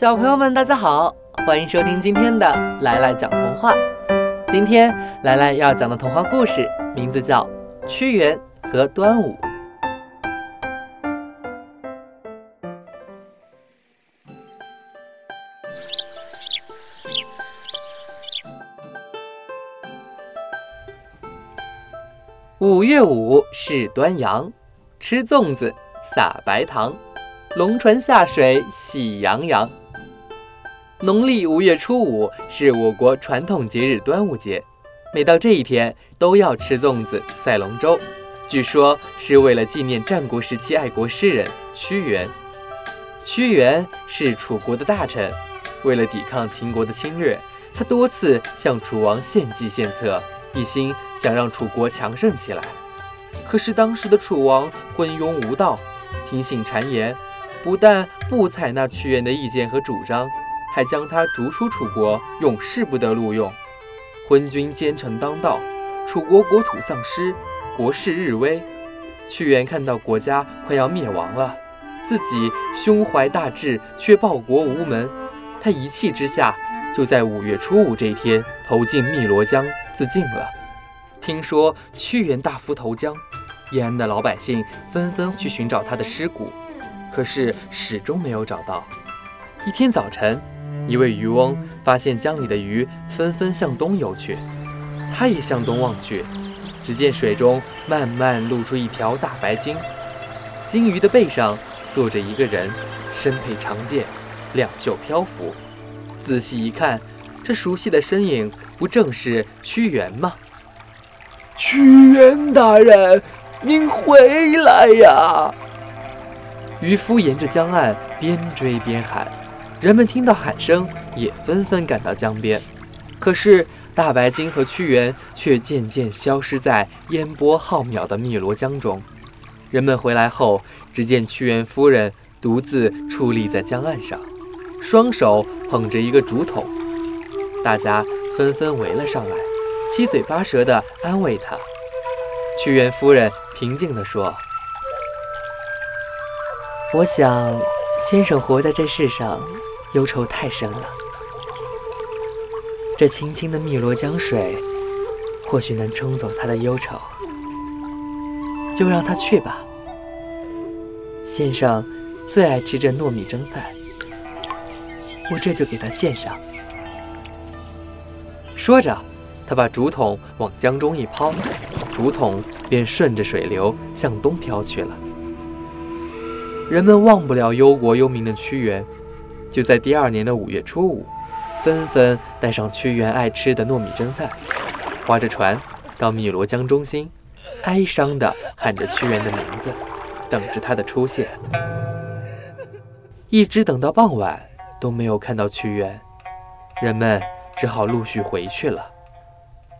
小朋友们，大家好，欢迎收听今天的来来讲童话。今天来来要讲的童话故事名字叫《屈原和端午》。五月五是端阳，吃粽子，撒白糖，龙船下水喜洋洋。农历五月初五是我国传统节日端午节，每到这一天都要吃粽子、赛龙舟，据说是为了纪念战国时期爱国诗人屈原。屈原是楚国的大臣，为了抵抗秦国的侵略，他多次向楚王献计献策，一心想让楚国强盛起来。可是当时的楚王昏庸无道，听信谗言，不但不采纳屈原的意见和主张。还将他逐出楚国，永世不得录用。昏君奸臣当道，楚国国土丧失，国势日危。屈原看到国家快要灭亡了，自己胸怀大志却报国无门，他一气之下就在五月初五这一天投进汨罗江自尽了。听说屈原大夫投江，延安的老百姓纷纷去寻找他的尸骨，可是始终没有找到。一天早晨。一位渔翁发现江里的鱼纷纷向东游去，他也向东望去，只见水中慢慢露出一条大白鲸，鲸鱼的背上坐着一个人，身佩长剑，两袖漂浮。仔细一看，这熟悉的身影不正是屈原吗？屈原大人，您回来呀！渔夫沿着江岸边追边喊。人们听到喊声，也纷纷赶到江边。可是大白鲸和屈原却渐渐消失在烟波浩渺的汨罗江中。人们回来后，只见屈原夫人独自矗立在江岸上，双手捧着一个竹筒。大家纷纷围了上来，七嘴八舌地安慰她。屈原夫人平静地说：“我想，先生活在这世上。”忧愁太深了，这清清的汨罗江水，或许能冲走他的忧愁，就让他去吧。先生最爱吃这糯米蒸饭，我这就给他献上。说着，他把竹筒往江中一抛，竹筒便顺着水流向东飘去了。人们忘不了忧国忧民的屈原。就在第二年的五月初五，纷纷带上屈原爱吃的糯米蒸饭，划着船到汨罗江中心，哀伤地喊着屈原的名字，等着他的出现。一直等到傍晚都没有看到屈原，人们只好陆续回去了。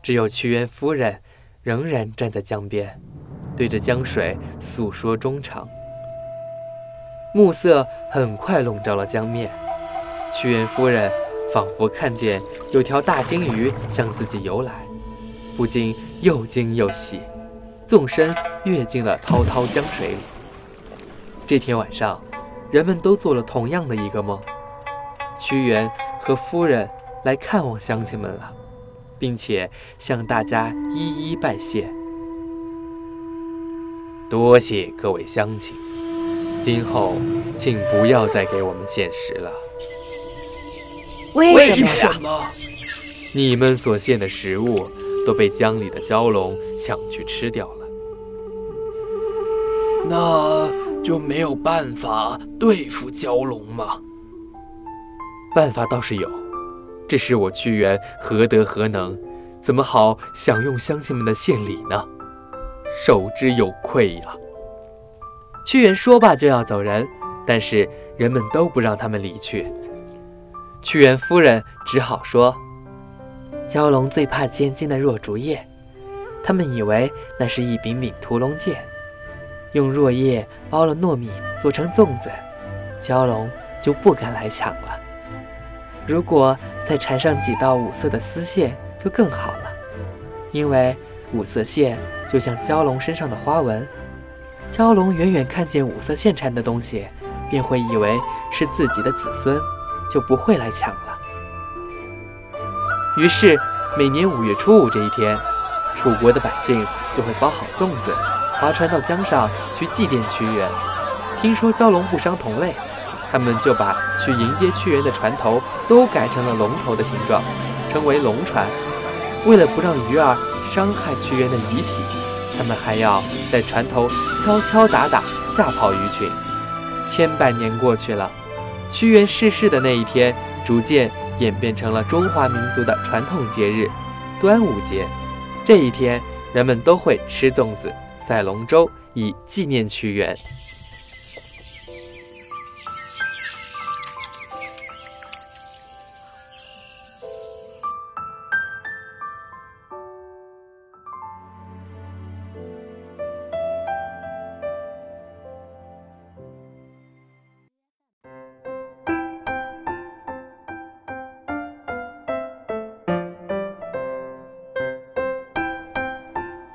只有屈原夫人仍然站在江边，对着江水诉说衷肠。暮色很快笼罩了江面，屈原夫人仿佛看见有条大鲸鱼向自己游来，不禁又惊又喜，纵身跃进了滔滔江水里。这天晚上，人们都做了同样的一个梦：屈原和夫人来看望乡亲们了，并且向大家一一拜谢。多谢各位乡亲。今后，请不要再给我们献食了。为什么？你们所献的食物都被江里的蛟龙抢去吃掉了。那就没有办法对付蛟龙吗？办法倒是有，只是我屈原何德何能，怎么好享用乡亲们的献礼呢？受之有愧呀。屈原说罢就要走人，但是人们都不让他们离去。屈原夫人只好说：“蛟龙最怕尖尖的若竹叶，他们以为那是一柄柄屠龙剑，用箬叶包了糯米做成粽子，蛟龙就不敢来抢了。如果再缠上几道五色的丝线，就更好了，因为五色线就像蛟龙身上的花纹。”蛟龙远远看见五色线缠的东西，便会以为是自己的子孙，就不会来抢了。于是，每年五月初五这一天，楚国的百姓就会包好粽子，划船到江上去祭奠屈原。听说蛟龙不伤同类，他们就把去迎接屈原的船头都改成了龙头的形状，称为龙船。为了不让鱼儿伤害屈原的遗体，他们还要在船头敲敲打打，吓跑鱼群。千百年过去了，屈原逝世的那一天，逐渐演变成了中华民族的传统节日——端午节。这一天，人们都会吃粽子、赛龙舟，以纪念屈原。